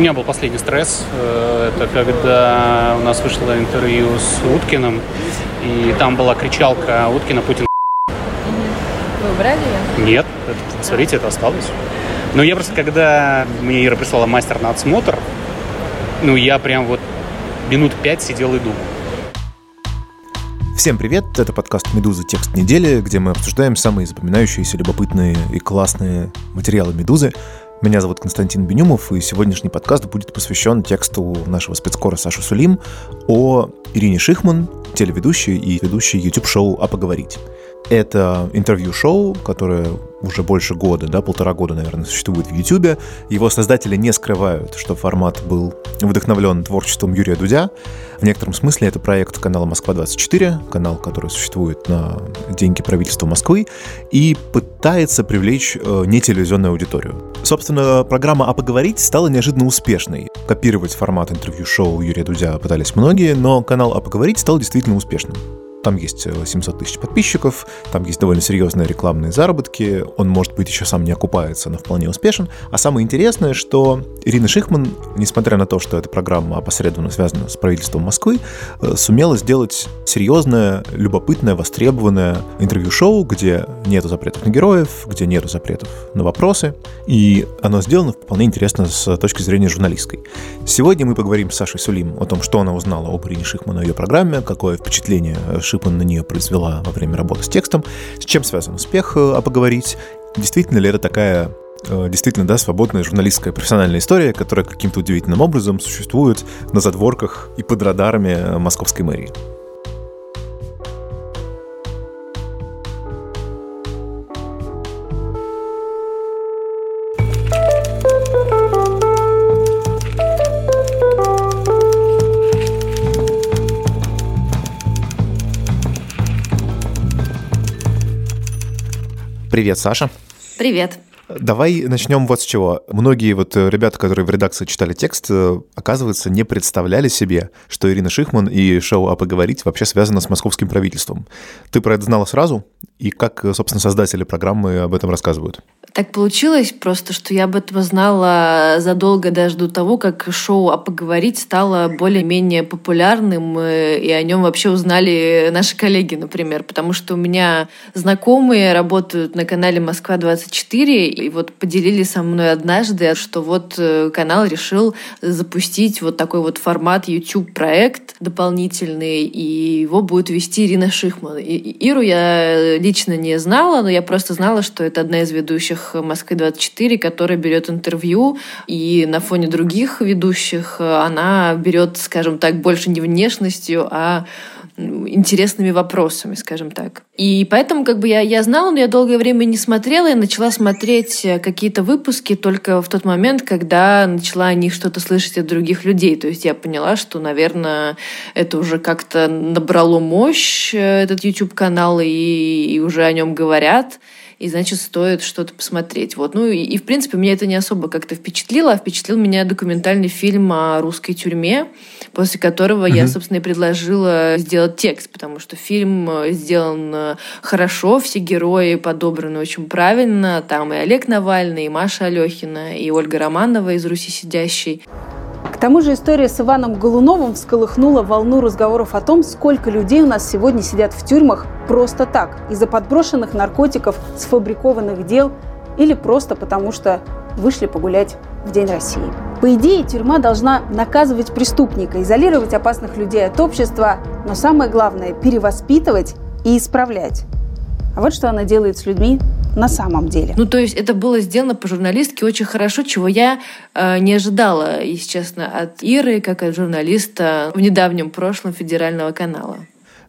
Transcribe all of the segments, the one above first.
У меня был последний стресс. Э, это когда у нас вышло интервью с Уткиным, и там была кричалка Уткина «Путин Вы убрали ее? Нет, это, смотрите, это осталось. Но я просто, когда мне Ира прислала мастер на отсмотр, ну, я прям вот минут пять сидел и думал. Всем привет, это подкаст «Медуза. Текст недели», где мы обсуждаем самые запоминающиеся, любопытные и классные материалы «Медузы». Меня зовут Константин Бенюмов, и сегодняшний подкаст будет посвящен тексту нашего спецкора Саши Сулим о Ирине Шихман, телеведущей и ведущей YouTube-шоу «А поговорить». Это интервью-шоу, которое уже больше года, да, полтора года, наверное, существует в YouTube. Его создатели не скрывают, что формат был вдохновлен творчеством Юрия Дудя. В некотором смысле это проект канала «Москва-24», канал, который существует на деньги правительства Москвы, и пытается привлечь э, нетелевизионную аудиторию. Собственно, программа «А поговорить» стала неожиданно успешной. Копировать формат интервью-шоу Юрия Дудя пытались многие, но канал «А поговорить» стал действительно успешным. Там есть 700 тысяч подписчиков, там есть довольно серьезные рекламные заработки, он, может быть, еще сам не окупается, но вполне успешен. А самое интересное, что Ирина Шихман, несмотря на то, что эта программа опосредованно связана с правительством Москвы, э, сумела сделать серьезное, любопытное, востребованное интервью-шоу, где нету запретов на героев, где нету запретов на вопросы, и оно сделано вполне интересно с точки зрения журналистской. Сегодня мы поговорим с Сашей Сулим о том, что она узнала об Ирине Шихман и ее программе, какое впечатление Шипан на нее произвела во время работы с текстом, с чем связан успех, э, а поговорить, действительно ли это такая э, действительно, да, свободная журналистская профессиональная история, которая каким-то удивительным образом существует на задворках и под радарами э, московской мэрии. Привет, Саша. Привет. Давай начнем вот с чего. Многие вот э, ребята, которые в редакции читали текст, э, оказывается, не представляли себе, что Ирина Шихман и шоу «А поговорить» вообще связано с московским правительством. Ты про это знала сразу? И как, э, собственно, создатели программы об этом рассказывают? Так получилось просто, что я об этом знала задолго даже до того, как шоу «А поговорить» стало более-менее популярным, э, и о нем вообще узнали наши коллеги, например, потому что у меня знакомые работают на канале «Москва-24», и вот поделились со мной однажды, что вот э, канал решил запустить вот такой вот формат YouTube-проект дополнительный, и его будет вести Ирина Шихман. И Иру я лично не знала, но я просто знала, что это одна из ведущих ведущих Москвы-24, которая берет интервью, и на фоне других ведущих она берет, скажем так, больше не внешностью, а интересными вопросами, скажем так. И поэтому как бы я, я знала, но я долгое время не смотрела и начала смотреть э, какие-то выпуски только в тот момент, когда начала о них что-то слышать от других людей. То есть я поняла, что, наверное, это уже как-то набрало мощь, э, этот YouTube-канал, и, и уже о нем говорят и значит стоит что-то посмотреть. Вот. Ну и, и в принципе меня это не особо как-то впечатлило, а впечатлил меня документальный фильм о русской тюрьме, после которого mm-hmm. я, собственно, и предложила сделать текст, потому что фильм э, сделан э, хорошо, все герои подобраны очень правильно, там и Олег Навальный, и Маша Алехина, и Ольга Романова из «Руси сидящей». К тому же история с Иваном Голуновым всколыхнула волну разговоров о том, сколько людей у нас сегодня сидят в тюрьмах просто так, из-за подброшенных наркотиков, сфабрикованных дел или просто потому, что вышли погулять в День России. По идее, тюрьма должна наказывать преступника, изолировать опасных людей от общества, но самое главное – перевоспитывать и исправлять. А вот что она делает с людьми на самом деле. Ну, то есть это было сделано по журналистке очень хорошо, чего я э, не ожидала, если честно, от Иры, как от журналиста в недавнем прошлом федерального канала.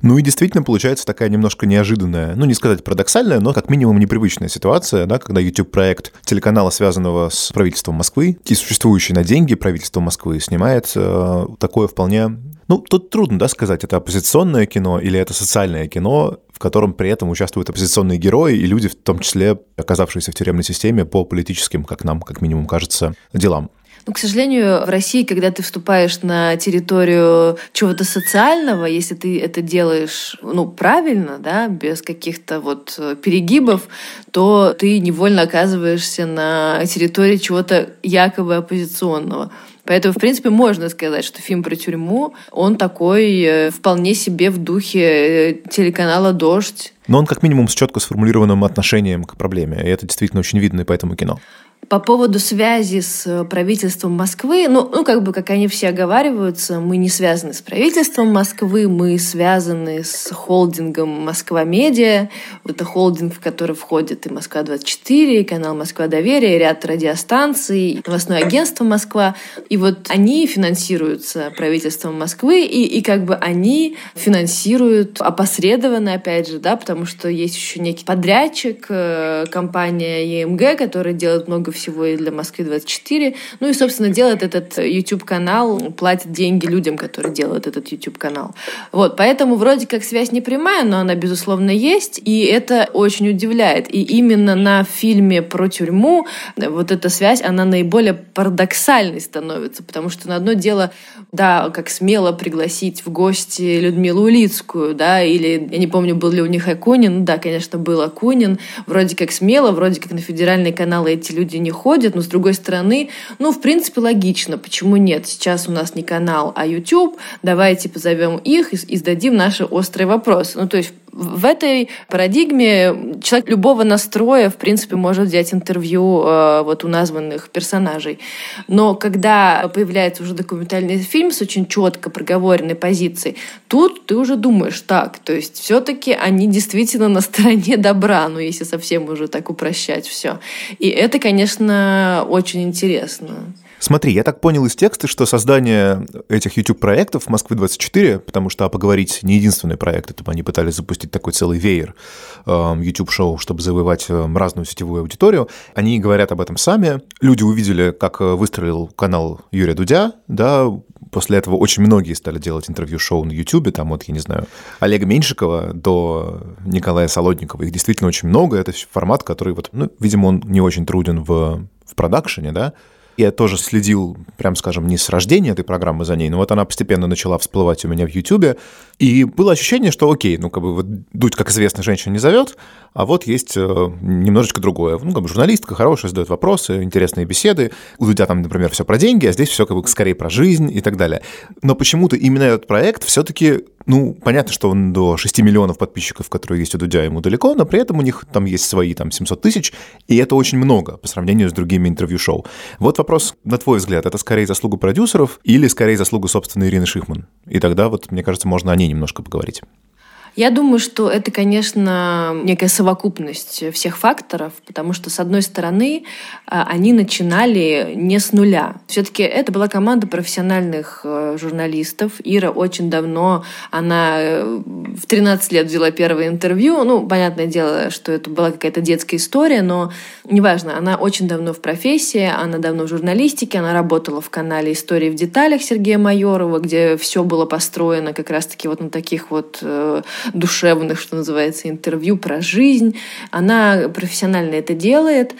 Ну и действительно получается такая немножко неожиданная, ну не сказать парадоксальная, но как минимум непривычная ситуация, да, когда YouTube-проект телеканала, связанного с правительством Москвы, и существующий на деньги правительства Москвы, снимает э, такое вполне ну, тут трудно, да, сказать, это оппозиционное кино или это социальное кино, в котором при этом участвуют оппозиционные герои и люди, в том числе оказавшиеся в тюремной системе по политическим, как нам, как минимум, кажется, делам. Ну, к сожалению, в России, когда ты вступаешь на территорию чего-то социального, если ты это делаешь, ну, правильно, да, без каких-то вот перегибов, то ты невольно оказываешься на территории чего-то якобы оппозиционного. Поэтому, в принципе, можно сказать, что фильм про тюрьму, он такой э, вполне себе в духе э, телеканала «Дождь». Но он как минимум с четко сформулированным отношением к проблеме, и это действительно очень видно и по этому кино. По поводу связи с э, правительством Москвы, ну, ну, как бы, как они все оговариваются, мы не связаны с правительством Москвы, мы связаны с холдингом Москва-Медиа. Это холдинг, в который входит и Москва-24, и канал Москва-Доверие, и ряд радиостанций, новостное агентство Москва. И вот они финансируются правительством Москвы, и, и как бы они финансируют опосредованно, опять же, да, потому что есть еще некий подрядчик, э, компания ЕМГ, которая делает много всего и для Москвы-24. Ну и, собственно, делает этот YouTube-канал, платит деньги людям, которые делают этот YouTube-канал. Вот, поэтому вроде как связь не прямая, но она, безусловно, есть, и это очень удивляет. И именно на фильме про тюрьму вот эта связь, она наиболее парадоксальной становится, потому что на одно дело, да, как смело пригласить в гости Людмилу Улицкую, да, или, я не помню, был ли у них Акунин, да, конечно, был Акунин, вроде как смело, вроде как на федеральные каналы эти люди не ходят, но с другой стороны, ну, в принципе, логично, почему нет? Сейчас у нас не канал, а YouTube, давайте позовем их и, и зададим наши острые вопросы. Ну, то есть в этой парадигме человек любого настроя, в принципе, может взять интервью э, вот у названных персонажей. Но когда появляется уже документальный фильм с очень четко проговоренной позицией, тут ты уже думаешь так, то есть все-таки они действительно на стороне добра, ну если совсем уже так упрощать все. И это, конечно, очень интересно. Смотри, я так понял из текста, что создание этих YouTube-проектов в Москве-24, потому что а поговорить не единственный проект, это они пытались запустить такой целый веер э, YouTube-шоу, чтобы завоевать э, разную сетевую аудиторию, они говорят об этом сами. Люди увидели, как э, выстроил канал Юрия Дудя, да, после этого очень многие стали делать интервью-шоу на YouTube, там вот, я не знаю, Олега Меньшикова до Николая Солодникова. Их действительно очень много, это формат, который вот, ну, видимо, он не очень труден в, в продакшене, да, я тоже следил, прям скажем, не с рождения этой программы за ней, но вот она постепенно начала всплывать у меня в Ютубе. И было ощущение, что окей, ну как бы вот Дудь, как известно, женщина не зовет, а вот есть э, немножечко другое. Ну, как бы журналистка хорошая, задает вопросы, интересные беседы. У Дудя там, например, все про деньги, а здесь все как бы скорее про жизнь и так далее. Но почему-то именно этот проект все-таки ну, понятно, что он до 6 миллионов подписчиков, которые есть у Дудя, ему далеко, но при этом у них там есть свои там 700 тысяч, и это очень много по сравнению с другими интервью-шоу. Вот вопрос, на твой взгляд, это скорее заслуга продюсеров или скорее заслуга собственной Ирины Шихман? И тогда вот, мне кажется, можно о ней немножко поговорить. Я думаю, что это, конечно, некая совокупность всех факторов, потому что, с одной стороны, а, они начинали не с нуля. Все-таки это была команда профессиональных э, журналистов. Ира очень давно, она э, в 13 лет взяла первое интервью. Ну, понятное дело, что это была какая-то детская история, но неважно, она очень давно в профессии, она давно в журналистике, она работала в канале «Истории в деталях» Сергея Майорова, где все было построено как раз-таки вот на таких вот э, душевных, что называется, интервью про жизнь. Она профессионально это делает.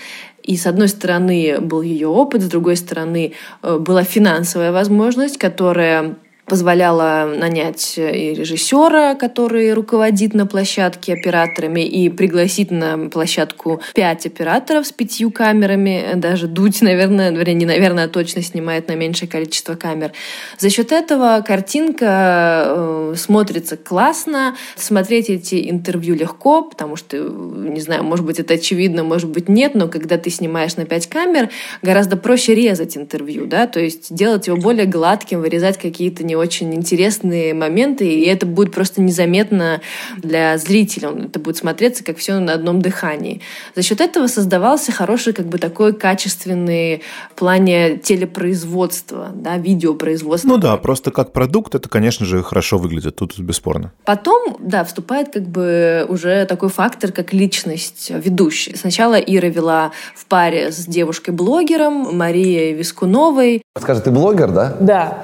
И с одной стороны был ее опыт, с другой стороны э, была финансовая возможность, которая позволяла нанять э, и режиссера, который руководит на площадке операторами, и пригласить на площадку пять операторов с пятью камерами, даже дуть, наверное, вернее, не наверное, а точно снимает на меньшее количество камер. За счет этого картинка э, смотрится классно, смотреть эти интервью легко, потому что, не знаю, может быть, это очевидно, может быть, нет, но когда ты снимаешь на пять камер, гораздо проще резать интервью, да, то есть делать его более гладким, вырезать какие-то не очень интересные моменты, и это будет просто незаметно для зрителя. Это будет смотреться как все на одном дыхании. За счет этого создавался хороший как бы такой качественный в плане телепроизводства, да, видеопроизводства. Ну да, просто как продукт это, конечно же, хорошо выглядит, тут бесспорно. Потом, да, вступает как бы уже такой фактор, как личность ведущей. Сначала Ира вела в паре с девушкой-блогером Марией Вискуновой. Скажи, ты блогер, да? Да.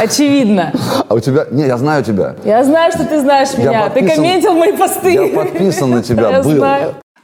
Очевидно. А у тебя... Не, я знаю тебя. Я знаю, что ты знаешь меня. Ты комментил мои посты. Я подписан на тебя, был.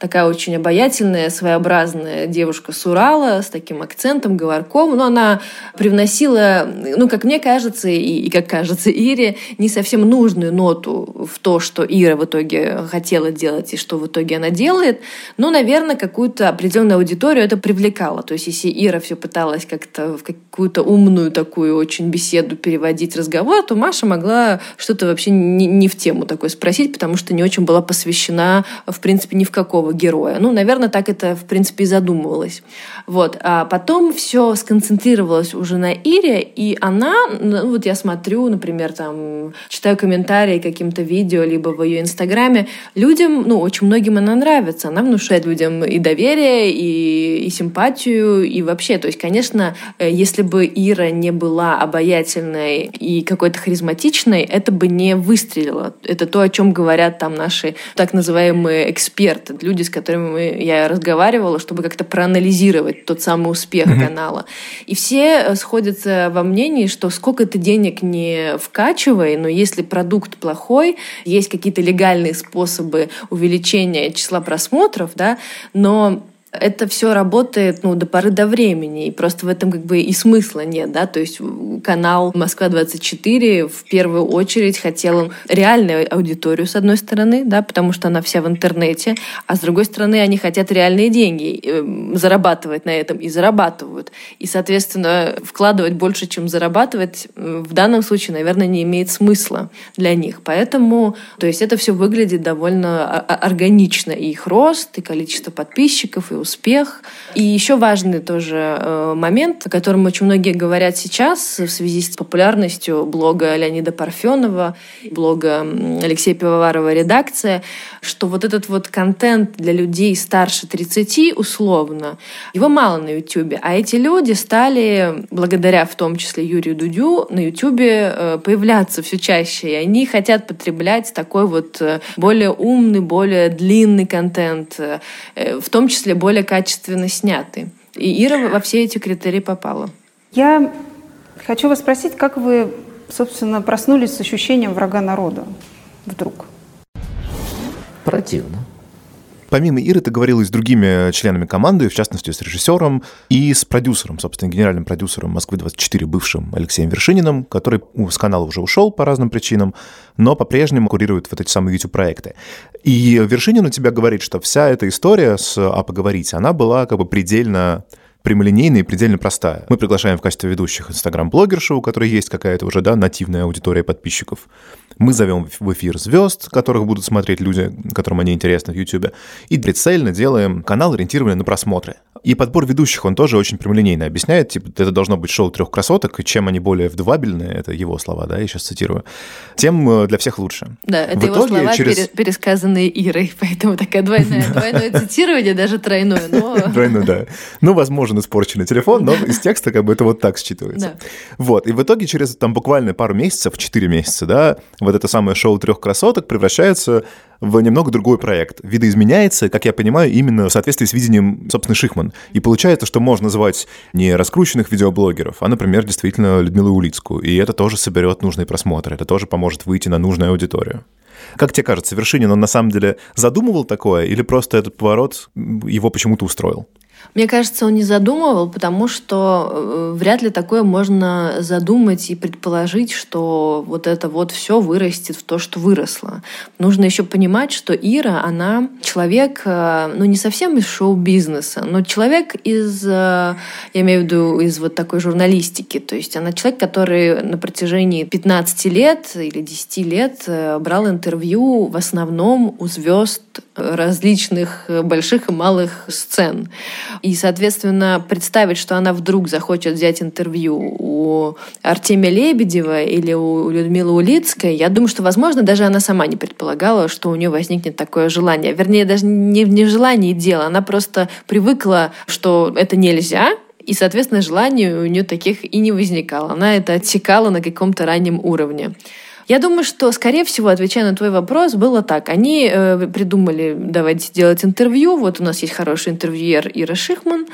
Такая очень обаятельная, своеобразная девушка с Урала, с таким акцентом, говорком, но она привносила, ну, как мне кажется, и, и как кажется Ире, не совсем нужную ноту в то, что Ира в итоге хотела делать и что в итоге она делает, но, наверное, какую-то определенную аудиторию это привлекало. То есть, если Ира все пыталась как-то в какую-то умную такую очень беседу переводить разговор, то Маша могла что-то вообще не, не в тему такой спросить, потому что не очень была посвящена, в принципе, ни в какого героя. Ну, наверное, так это, в принципе, и задумывалось. Вот. А потом все сконцентрировалось уже на Ире, и она, ну, вот я смотрю, например, там, читаю комментарии каким-то видео, либо в ее инстаграме, людям, ну, очень многим она нравится. Она внушает людям и доверие, и, и симпатию, и вообще. То есть, конечно, э, если бы Ира не была обаятельной и какой-то харизматичной, это бы не выстрелило. Это то, о чем говорят там наши так называемые эксперты, люди, с которыми я разговаривала, чтобы как-то проанализировать тот самый успех mm-hmm. канала. И все э, сходятся во мнении, что сколько ты денег не вкачивай, но если продукт плохой, есть какие-то легальные способы увеличения числа просмотров, да, но это все работает ну, до поры до времени, и просто в этом как бы и смысла нет, да, то есть канал «Москва-24» в первую очередь хотел реальную аудиторию, с одной стороны, да, потому что она вся в интернете, а с другой стороны они хотят реальные деньги, э, зарабатывать на этом, и зарабатывают. И, соответственно, вкладывать больше, чем зарабатывать, в данном случае, наверное, не имеет смысла для них. Поэтому, то есть это все выглядит довольно органично, и их рост, и количество подписчиков, и успех. И еще важный тоже э, момент, о котором очень многие говорят сейчас в связи с популярностью блога Леонида Парфенова, блога Алексея Пивоварова «Редакция», что вот этот вот контент для людей старше 30 условно, его мало на YouTube. А эти люди стали, благодаря в том числе Юрию Дудю, на YouTube э, появляться все чаще. И они хотят потреблять такой вот э, более умный, более длинный контент, в том числе более более качественно сняты. И Ира во все эти критерии попала. Я хочу вас спросить, как вы, собственно, проснулись с ощущением врага народа вдруг? Противно. Помимо Иры, ты говорила и с другими членами команды, в частности, с режиссером и с продюсером, собственно, генеральным продюсером Москвы-24, бывшим Алексеем Вершининым, который с канала уже ушел по разным причинам, но по-прежнему курирует вот эти самые YouTube-проекты. И Вершинин у тебя говорит, что вся эта история с «А поговорить», она была как бы предельно прямолинейная и предельно простая. Мы приглашаем в качестве ведущих инстаграм-блогершу, у которой есть какая-то уже, да, нативная аудитория подписчиков. Мы зовем в эфир звезд, которых будут смотреть люди, которым они интересны в YouTube. И прицельно делаем канал, ориентированный на просмотры. И подбор ведущих он тоже очень прямолинейно объясняет. Типа, это должно быть шоу трех красоток, и чем они более вдувабельные, это его слова, да, я сейчас цитирую, тем э, для всех лучше. Да, это в его слова, через... пересказанные Ирой, поэтому такое двойное, двойное цитирование, даже тройное, но... Двойное, да. Ну, возможен испорченный телефон, но из текста как бы это вот так считывается. Вот, и в итоге через там буквально пару месяцев, 4 месяца, да, вот это самое шоу трех красоток превращается в немного другой проект. Видоизменяется, как я понимаю, именно в соответствии с видением, собственно, Шихман. И получается, что можно звать не раскрученных видеоблогеров, а, например, действительно Людмилу Улицкую. И это тоже соберет нужные просмотры, это тоже поможет выйти на нужную аудиторию. Как тебе кажется, Вершинин, он на самом деле задумывал такое или просто этот поворот его почему-то устроил? Мне кажется, он не задумывал, потому что э, вряд ли такое можно задумать и предположить, что вот это вот все вырастет в то, что выросло. Нужно еще понимать, что Ира, она человек, э, ну не совсем из шоу-бизнеса, но человек из, э, я имею в виду, из вот такой журналистики. То есть она человек, который на протяжении 15 лет или 10 лет брал интервью в основном у звезд различных больших и малых сцен. И, соответственно, представить, что она вдруг захочет взять интервью у Артемия Лебедева или у Людмилы Улицкой, я думаю, что, возможно, даже она сама не предполагала, что у нее возникнет такое желание. Вернее, даже не, не желание дело, она просто привыкла, что это нельзя, и, соответственно, желаний у нее таких и не возникало. Она это отсекала на каком-то раннем уровне. Я думаю, что, скорее всего, отвечая на твой вопрос, было так. Они э, придумали, давайте делать интервью. Вот у нас есть хороший интервьюер Ира Шихман.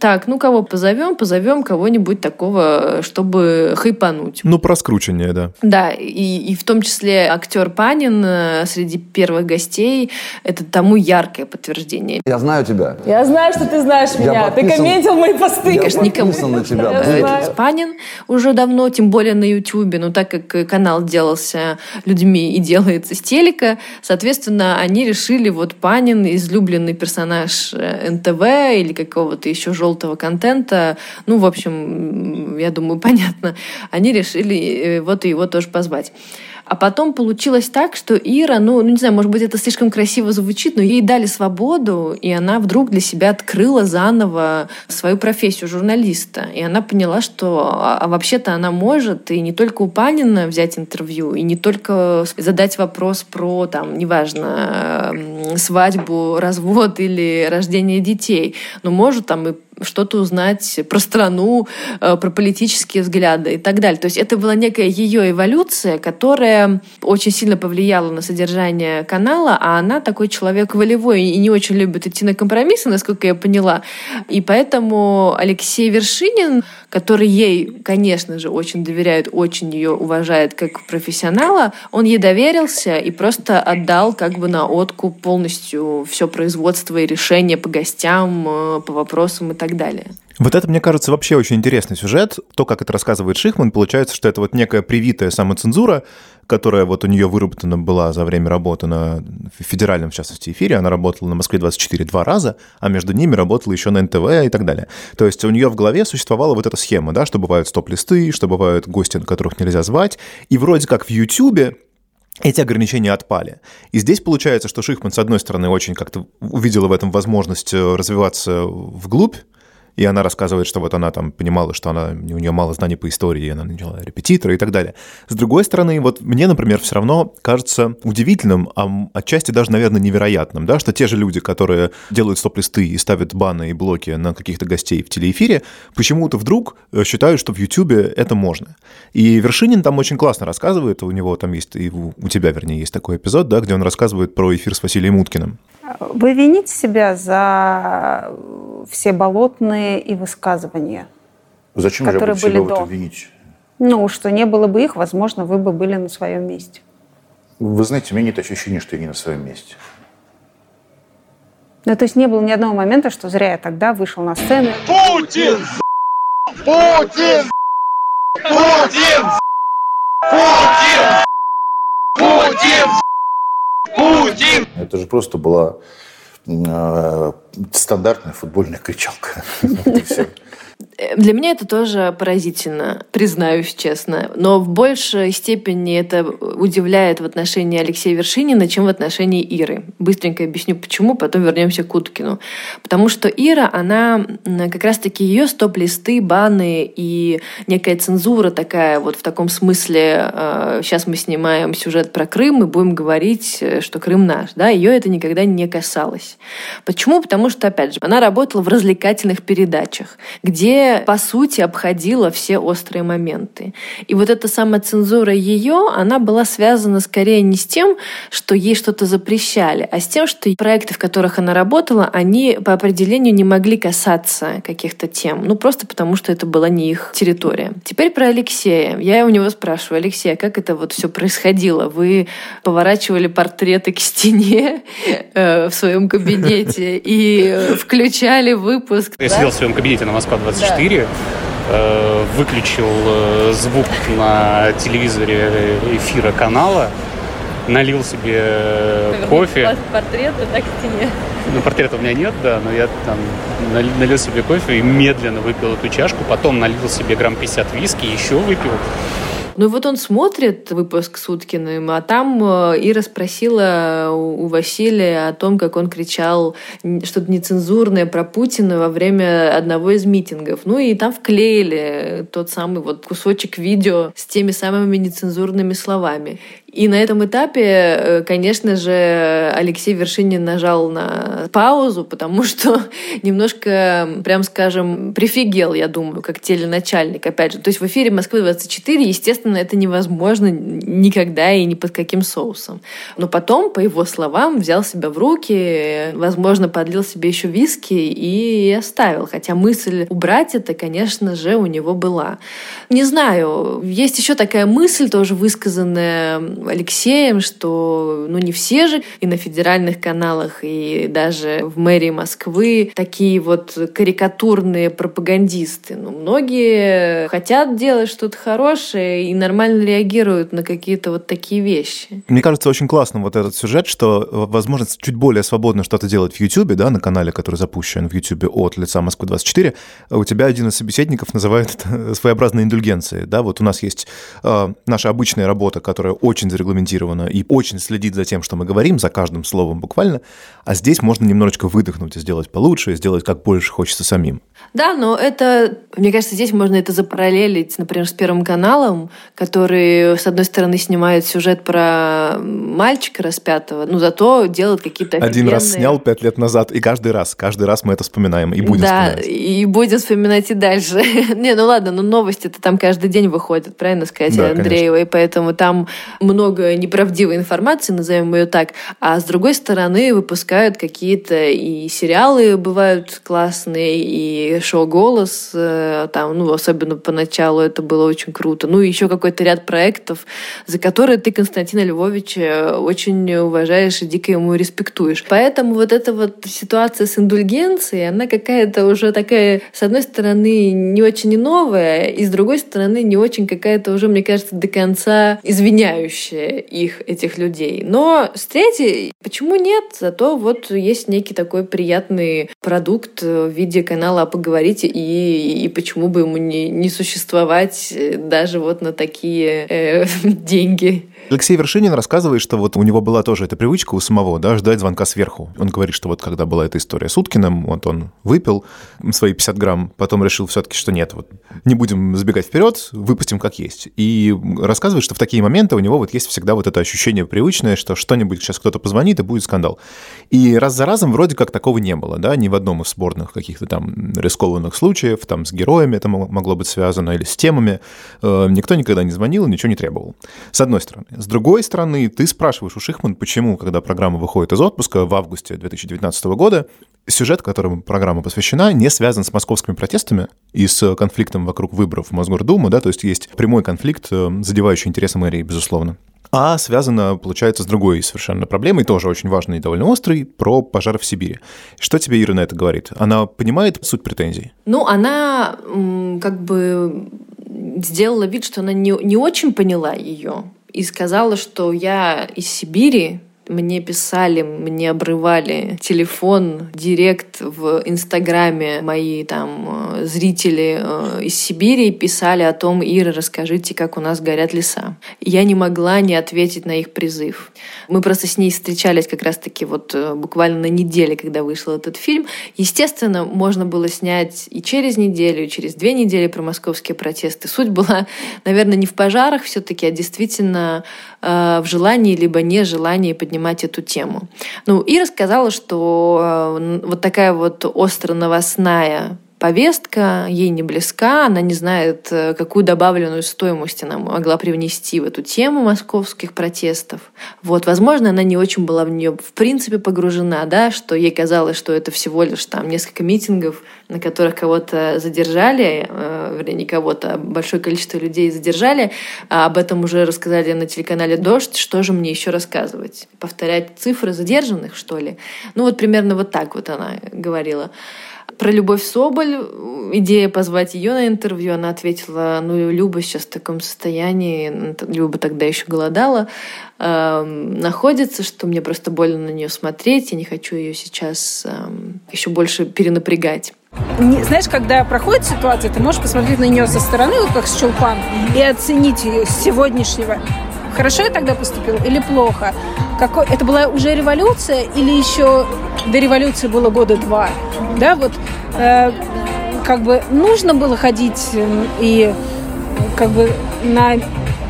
Так, ну кого позовем? Позовем кого-нибудь такого, чтобы хайпануть. Ну, про скручивание, да. Да, и, и в том числе актер Панин э, среди первых гостей это тому яркое подтверждение. Я знаю тебя. Я знаю, что ты знаешь Я меня. подписан- Ты комментил мои посты. Я Конечно, никому. на тебя. Панин уже давно, тем более на Ютубе, но так как канал делался людьми и делается с телека, соответственно, они решили, вот Панин, излюбленный персонаж э, НТВ или какого-то еще желтого контента, ну, в общем, я думаю, понятно, они решили э, вот его тоже позвать. А потом получилось так, что Ира, ну, ну, не знаю, может быть, это слишком красиво звучит, но ей дали свободу, и она вдруг для себя открыла заново свою профессию журналиста. И она поняла, что а, а вообще-то она может и не только у Панина взять интервью, и не только задать вопрос про, там, неважно, свадьбу, развод или рождение детей, но может там и что-то узнать про страну, э, про политические взгляды и так далее. То есть это была некая ее эволюция, которая очень сильно повлияла на содержание канала, а она такой человек волевой и не очень любит идти на компромиссы, насколько я поняла. И поэтому Алексей Вершинин, который ей, конечно же, очень доверяет, очень ее уважает как профессионала, он ей доверился и просто отдал как бы на откуп полностью все производство и решение по гостям, э, по вопросам и так далее. Вот это, мне кажется, вообще очень интересный сюжет. То, как это рассказывает Шихман, получается, что это вот некая привитая самоцензура, которая вот у нее выработана была за время работы на федеральном, в частности, эфире. Она работала на Москве-24 два раза, а между ними работала еще на НТВ и так далее. То есть у нее в голове существовала вот эта схема, да, что бывают стоп-листы, что бывают гости, которых нельзя звать. И вроде как в Ютьюбе эти ограничения отпали. И здесь получается, что Шихман, с одной стороны, очень как-то увидела в этом возможность э, развиваться вглубь, и она рассказывает, что вот она там понимала, что она, у нее мало знаний по истории, и она начала репетитора и так далее. С другой стороны, вот мне, например, все равно кажется удивительным, а отчасти даже, наверное, невероятным, да, что те же люди, которые делают стоп-листы и ставят баны и блоки на каких-то гостей в телеэфире, почему-то вдруг э, считают, что в Ютубе это можно. И Вершинин там очень классно рассказывает, у него там есть, и у тебя, вернее, есть такой эпизод, да, где он рассказывает про эфир с Василием Уткиным. Вы вините себя за все болотные и высказывания? Зачем же я которые буду себя были в этом до. винить? Ну, что не было бы их, возможно, вы бы были на своем месте. Вы знаете, у меня нет ощущения, что я не на своем месте. Ну, то есть не было ни одного момента, что зря я тогда вышел на сцену. Это же просто была э, стандартная футбольная кричалка. Для меня это тоже поразительно, признаюсь честно. Но в большей степени это удивляет в отношении Алексея Вершинина, чем в отношении Иры. Быстренько объясню, почему, потом вернемся к Уткину. Потому что Ира, она как раз-таки ее стоп-листы, баны и некая цензура такая, вот в таком смысле, э, сейчас мы снимаем сюжет про Крым и будем говорить, э, что Крым наш. Да? Ее это никогда не касалось. Почему? Потому что, опять же, она работала в развлекательных передачах, где, которая, по сути, обходила все острые моменты. И вот эта самая цензура ее, она была связана скорее не с тем, что ей что-то запрещали, а с тем, что проекты, в которых она работала, они по определению не могли касаться каких-то тем. Ну, просто потому, что это была не их территория. Теперь про Алексея. Я у него спрашиваю, Алексей, а как это вот все происходило? Вы поворачивали портреты к стене э, в своем кабинете и э, включали выпуск. Я да? сидел в своем кабинете на Москва 24 4 э, выключил э, звук на телевизоре эфира канала, налил себе э, кофе. Портрета так стене. Ну, портрета у меня нет, да, но я там налил себе кофе и медленно выпил эту чашку, потом налил себе грамм 50 виски, еще выпил. Ну вот он смотрит выпуск с Уткиным, а там э, Ира спросила у Василия о том, как он кричал что-то нецензурное про Путина во время одного из митингов. Ну и там вклеили тот самый вот кусочек видео с теми самыми нецензурными словами. И на этом этапе, э, конечно же, Алексей Вершинин нажал на паузу, потому что немножко, прям скажем, прифигел, я думаю, как теленачальник, опять же. То есть в эфире Москвы-24, естественно, это невозможно никогда и ни под каким соусом. Но потом, по его словам, взял себя в руки, возможно, подлил себе еще виски и оставил. Хотя мысль убрать это, конечно же, у него была. Не знаю, есть еще такая мысль, тоже высказанная Алексеем, что ну не все же и на федеральных каналах, и даже в мэрии Москвы такие вот карикатурные пропагандисты. Ну, многие хотят делать что-то хорошее и нормально реагируют на какие-то вот такие вещи. Мне кажется, очень классным вот этот сюжет, что возможность чуть более свободно что-то делать в YouTube, да, на канале, который запущен в YouTube от лица Москвы-24, у тебя один из собеседников называет это своеобразной индульгенцией, да, вот у нас есть э, наша обычная работа, которая очень зарегламентировано и очень следит за тем, что мы говорим, за каждым словом буквально, а здесь можно немножечко выдохнуть и сделать получше, и сделать как больше хочется самим. Да, но это, мне кажется, здесь можно это запараллелить, например, с Первым каналом, который, с одной стороны, снимает сюжет про мальчика распятого, но зато делает какие-то Один раз снял пять лет назад, и каждый раз, каждый раз мы это вспоминаем и будем да, вспоминать. и будем вспоминать и дальше. Не, ну ладно, но новости-то там каждый день выходят, правильно сказать, да, Андреева, и поэтому там много неправдивой информации, назовем ее так, а с другой стороны выпускают какие-то и сериалы бывают классные, и шоу «Голос», э, там, ну, особенно поначалу это было очень круто. Ну, и какой-то ряд проектов, за которые ты Константина Львовича очень уважаешь и дико ему респектуешь. Поэтому вот эта вот ситуация с индульгенцией, она какая-то уже такая, с одной стороны, не очень новая, и с другой стороны, не очень какая-то уже, мне кажется, до конца извиняющая их, этих людей. Но с третьей, почему нет? Зато вот есть некий такой приятный продукт в виде канала «Поговорите», и, и почему бы ему не, не существовать даже вот на такие э, деньги. Алексей Вершинин рассказывает, что вот у него была тоже эта привычка у самого, да, ждать звонка сверху. Он говорит, что вот когда была эта история с Уткиным, вот он выпил свои 50 грамм, потом решил все-таки, что нет, вот не будем забегать вперед, выпустим как есть. И рассказывает, что в такие моменты у него вот есть всегда вот это ощущение привычное, что что-нибудь сейчас кто-то позвонит и будет скандал. И раз за разом вроде как такого не было, да, ни в одном из спорных каких-то там рискованных случаев, там с героями это могло быть связано или с темами. Э, никто никогда не звонил, ничего не требовал. С одной стороны. С другой стороны, ты спрашиваешь у Шихман, почему, когда программа выходит из отпуска в августе 2019 года, сюжет, которому программа посвящена, не связан с московскими протестами и с конфликтом вокруг выборов в Мосгордуму, да, то есть есть прямой конфликт, э, задевающий интересы мэрии, безусловно. А связано, получается, с другой совершенно проблемой, тоже очень важной и довольно острой, про пожар в Сибири. Что тебе Ира на это говорит? Она понимает суть претензий? Ну, она как бы сделала вид, что она не, не очень поняла ее и сказала, что я из Сибири, мне писали, мне обрывали телефон, директ в Инстаграме мои там э, зрители э, из Сибири писали о том, Ира, расскажите, как у нас горят леса. Я не могла не ответить на их призыв. Мы просто с ней встречались как раз-таки вот э, буквально на неделе, когда вышел этот фильм. Естественно, можно было снять и через неделю, и через две недели про московские протесты. Суть была, наверное, не в пожарах все-таки, а действительно в желании либо нежелании поднимать поднимать эту тему. Ну, и рассказала, что э, вот такая вот остро новостная повестка ей не близка, она не знает, э, какую добавленную стоимость она могла привнести в эту тему московских протестов. Вот, возможно, она не очень была в нее в принципе погружена, да, что ей казалось, что это всего лишь там несколько митингов, на которых кого-то задержали, э, вернее, не кого-то, а большое количество людей задержали. А об этом уже рассказали на телеканале «Дождь». Что же мне еще рассказывать? Повторять цифры задержанных, что ли? Ну вот примерно вот так вот она говорила. Про Любовь Соболь, идея позвать ее на интервью, она ответила, ну, Люба сейчас в таком состоянии, Люба тогда еще голодала, э, находится, что мне просто больно на нее смотреть, я не хочу ее сейчас э, еще больше перенапрягать. Не, знаешь, когда проходит ситуация, ты можешь посмотреть на нее со стороны, вот как с Чулпан, и оценить ее с сегодняшнего. Хорошо я тогда поступила или плохо? Какой, это была уже революция или еще до революции было года два? Да, вот э, как бы нужно было ходить э, и как бы на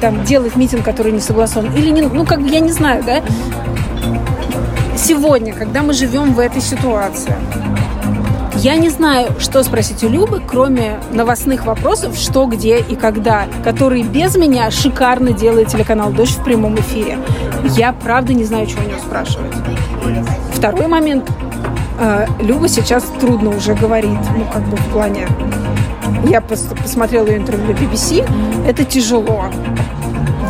там делать митинг, который не согласован, или не, ну как бы я не знаю, да. Сегодня, когда мы живем в этой ситуации, я не знаю, что спросить у Любы, кроме новостных вопросов, что, где и когда, которые без меня шикарно делает телеканал «Дождь» в прямом эфире. Я правда не знаю, что у нее спрашивать. Второй момент. Э, Люба сейчас трудно уже говорит, ну, как бы в плане... Я посмотрела ее интервью BBC. Это тяжело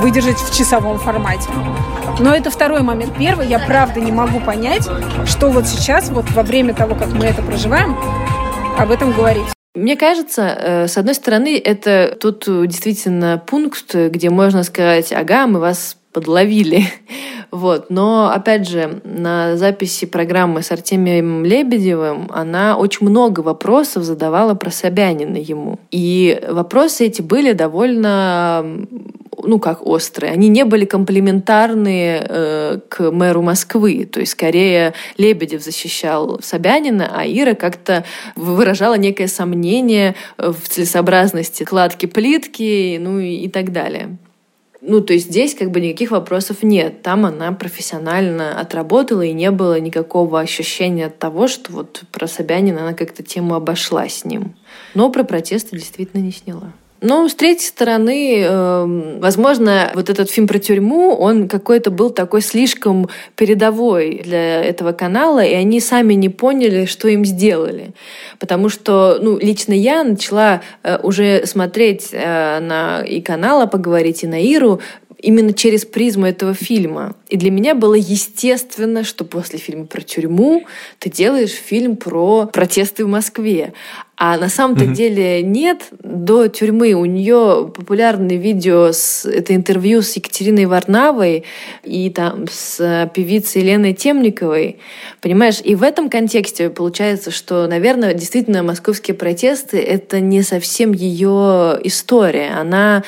выдержать в часовом формате. Но это второй момент. Первый, я правда не могу понять, что вот сейчас, вот во время того, как мы это проживаем, об этом говорить. Мне кажется, э, с одной стороны, это тут действительно пункт, где можно сказать, ага, мы вас подловили. Вот. Но, опять же, на записи программы с Артемием Лебедевым она очень много вопросов задавала про Собянина ему. И вопросы эти были довольно ну как острые, они не были комплементарны э, к мэру Москвы. То есть скорее Лебедев защищал Собянина, а Ира как-то выражала некое сомнение в целесообразности кладки плитки, ну и, и так далее. Ну, то есть здесь как бы никаких вопросов нет. Там она профессионально отработала, и не было никакого ощущения от того, что вот про Собянина она как-то тему обошла с ним. Но про протесты действительно не сняла. Но, с третьей стороны, э, возможно, вот этот фильм про тюрьму, он какой-то был такой слишком передовой для этого канала, и они сами не поняли, что им сделали. Потому что, ну, лично я начала э, уже смотреть э, на и канала поговорить, и на Иру именно через призму этого фильма. И для меня было естественно, что после фильма про тюрьму ты делаешь фильм про протесты в Москве. А на самом-то mm-hmm. деле нет. До тюрьмы у нее популярное видео, с, это интервью с Екатериной Варнавой и там с певицей Еленой Темниковой. Понимаешь, и в этом контексте получается, что, наверное, действительно московские протесты — это не совсем ее история. Она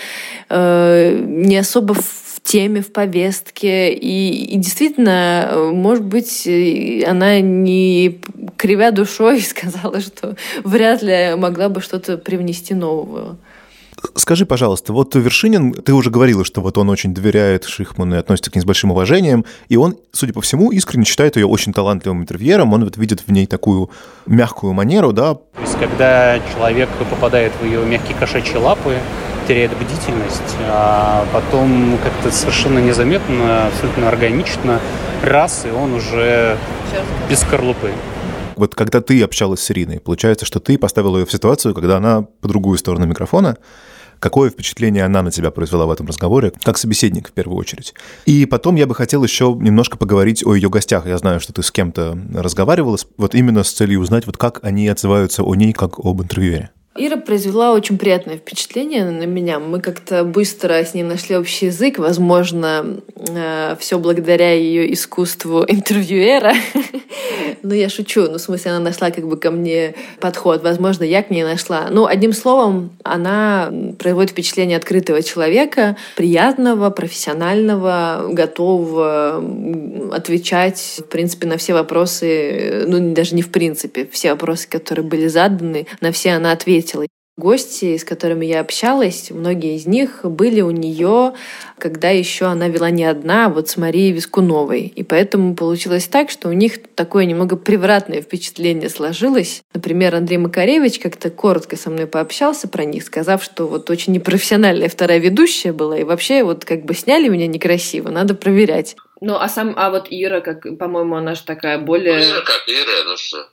э, не особо теме, в повестке. И, и действительно, может быть, она не кривя душой сказала, что вряд ли могла бы что-то привнести нового. Скажи, пожалуйста, вот Вершинин, ты уже говорила, что вот он очень доверяет Шихману и относится к ней с большим уважением, и он, судя по всему, искренне считает ее очень талантливым интервьюером, он вот видит в ней такую мягкую манеру, да. Когда человек попадает в ее мягкие кошачьи лапы, теряет бдительность, а потом как-то совершенно незаметно, абсолютно органично, раз, и он уже без скорлупы. Вот когда ты общалась с Ириной, получается, что ты поставила ее в ситуацию, когда она по другую сторону микрофона, какое впечатление она на тебя произвела в этом разговоре, как собеседник в первую очередь. И потом я бы хотел еще немножко поговорить о ее гостях. Я знаю, что ты с кем-то разговаривала, вот именно с целью узнать, вот как они отзываются о ней, как об интервьюере. Ира произвела очень приятное впечатление на меня. Мы как-то быстро с ней нашли общий язык. Возможно, э, все благодаря ее искусству интервьюера. ну, я шучу. Ну, в смысле, она нашла как бы ко мне подход. Возможно, я к ней нашла. Ну, одним словом, она производит впечатление открытого человека, приятного, профессионального, готового отвечать, в принципе, на все вопросы, ну, даже не в принципе, все вопросы, которые были заданы, на все она ответила. Гости, с которыми я общалась, многие из них были у нее, когда еще она вела не одна, а вот с Марией Вискуновой. И поэтому получилось так, что у них такое немного превратное впечатление сложилось. Например, Андрей Макаревич как-то коротко со мной пообщался про них, сказав, что вот очень непрофессиональная вторая ведущая была, и вообще вот как бы сняли меня некрасиво, надо проверять. Ну, а сам, а вот Ира, как, по-моему, она же такая более... Ира как Ира, ну что?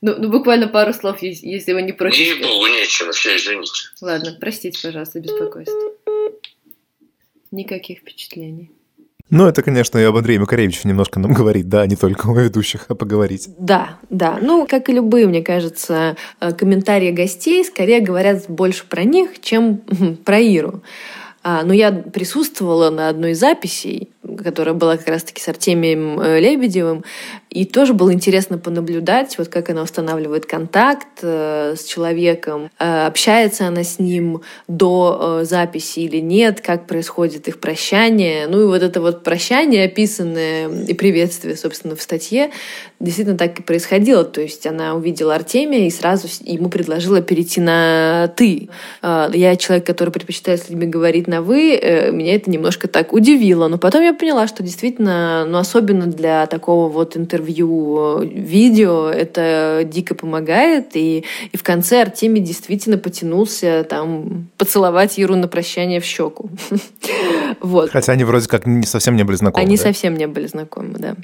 Ну, ну, буквально пару слов, если вы не против. Ей богу нечем, все, извините. Ладно, простите, пожалуйста, беспокойство. Никаких впечатлений. Ну, это, конечно, и об Андрее Макаревиче немножко нам говорит, да, не только о ведущих, а поговорить. Да, да. Ну, как и любые, мне кажется, э, комментарии гостей скорее говорят больше про них, чем про Иру. А, но я присутствовала на одной из записей, которая была как раз-таки с Артемием э, Лебедевым. И тоже было интересно понаблюдать, вот как она устанавливает контакт э, с человеком, э, общается она с ним до записи или нет, как происходит их прощание. Ну и вот это вот прощание, описанное и приветствие, собственно, в статье, действительно так и происходило. То есть она увидела Артемия и сразу ему предложила перейти на «ты». Я человек, который предпочитает с людьми говорить на «вы», меня это немножко так удивило. Но потом я поняла, что действительно, ну особенно для такого вот интервью э, видео, это дико помогает. И, и в конце Артемий действительно потянулся там поцеловать Иру на прощание в щеку. Вот. Хотя они вроде как не совсем не были знакомы. Они совсем не были знакомы, да.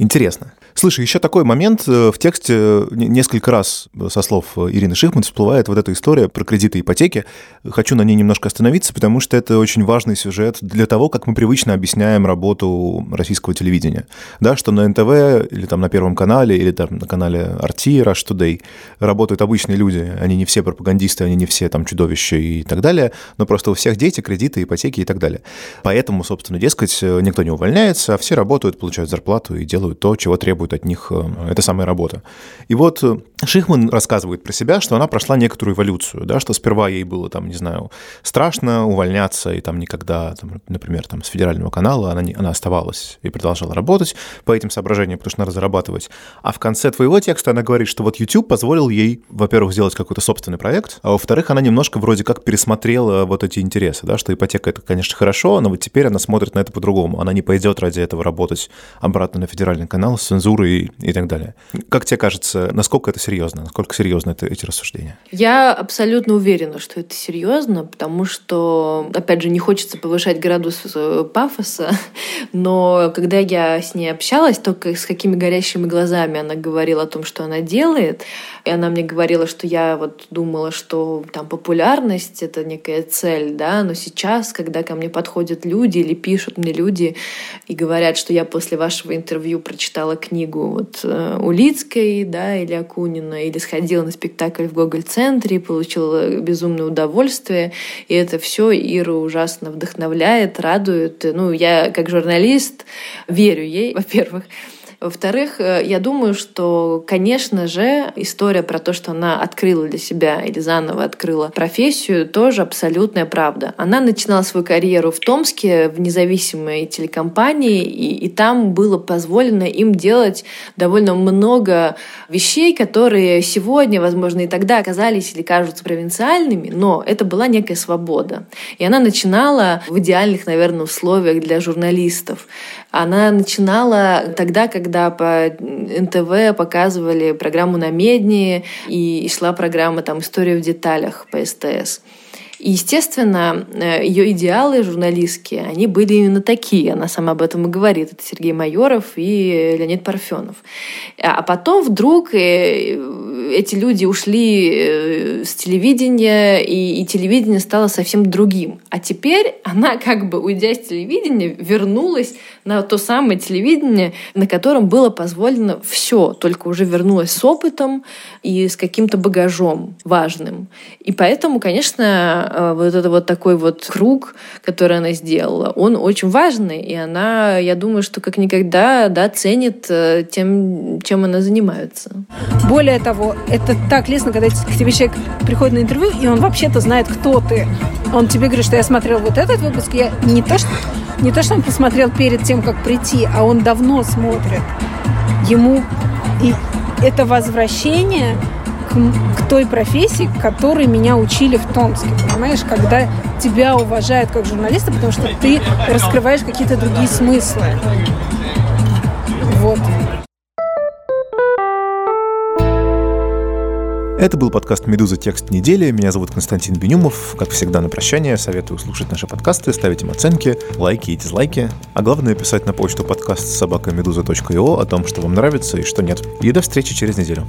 Интересно. Слушай, еще такой момент. Э, в тексте э, несколько раз со слов Ирины Шихман всплывает вот эта история про кредиты и ипотеки. Хочу на ней немножко остановиться, потому что это очень важный сюжет для того, как мы привычно объясняем работу российского телевидения. Да, что на НТВ или там на Первом канале, или там на канале RT, Rush Today работают обычные люди. Они не все пропагандисты, они не все там чудовища и так далее, но просто у всех дети, кредиты, ипотеки и так далее. Поэтому, собственно, дескать, никто не увольняется, а все работают, получают зарплату и делают то, чего требует от них э, эта самая работа. И вот э, Шихман рассказывает про себя, что она прошла некоторую эволюцию, да, что сперва ей было, там, не знаю, страшно увольняться, и там никогда, там, например, там, с федерального канала она, не, она оставалась и продолжала работать по этим соображениям, потому что надо зарабатывать. А в конце твоего текста она говорит, что вот YouTube позволил ей, во-первых, сделать какой-то собственный проект, а во-вторых, она немножко вроде как пересмотрела вот эти интересы, да, что ипотека это, конечно, хорошо, но вот теперь она смотрит на это по-другому. Она не пойдет ради этого работать обратно на федеральный канал с цензурой и так далее. Как тебе кажется, насколько это серьезно? Насколько серьезно это, эти рассуждения? Я абсолютно уверена, что это серьезно, потому что, опять же, не хочется повышать градус э, пафоса, но когда я с ней общалась, только с какими горящими глазами она говорила о том, что она делает, и она мне говорила, что я вот думала, что там популярность — это некая цель, да, но сейчас, когда ко мне подходят люди или пишут мне люди и говорят, что я после вашего интервью прочитала книгу вот э, Улицкой, да, или Акунина, или сходила на спектакль в Гоголь-центре и получила безумное удовольствие, и это все Ира ужасно вдохновляет, радует. Ну, я как журналист верю ей, во-первых, во-вторых, э, я думаю, что, конечно же, история про то, что она открыла для себя или заново открыла профессию, тоже абсолютная правда. Она начинала свою карьеру в Томске в независимой телекомпании, и, и там было позволено им делать довольно много вещей, которые сегодня, возможно, и тогда оказались или кажутся провинциальными, но это была некая свобода. И она начинала в идеальных, наверное, условиях для журналистов. Она начинала тогда, когда по НТВ показывали программу на Медне, и шла программа там «История в деталях» по СТС. И, естественно, э, ее идеалы журналистские, они были именно такие. Она сама об этом и говорит. Это Сергей Майоров и Леонид Парфенов. А потом вдруг э, эти люди ушли э, с телевидения, и, и телевидение стало совсем другим. А теперь она, как бы уйдя с телевидения, вернулась на то самое телевидение, на котором было позволено все, только уже вернулась с опытом и с каким-то багажом важным. И поэтому, конечно, Э, вот это вот такой вот круг, который она сделала, он очень важный, и она, я думаю, что как никогда, да, ценит э, тем, чем она занимается. Более того, это так лестно, когда к тебе человек приходит на интервью, и он вообще-то знает, кто ты. Он тебе говорит, что я смотрел вот этот выпуск, я не то, что, не то, что он посмотрел перед тем, как прийти, а он давно смотрит. Ему и это возвращение к, к той профессии, которой меня учили в Томске, понимаешь, когда тебя уважают как журналиста, потому что ты раскрываешь какие-то другие смыслы. Вот. Это был подкаст «Медуза. Текст недели». Меня зовут Константин Бенюмов. Как всегда, на прощание советую слушать наши подкасты, ставить им оценки, лайки и дизлайки. А главное, писать на почту подкаст собакамедуза.io о том, что вам нравится и что нет. И до встречи через неделю.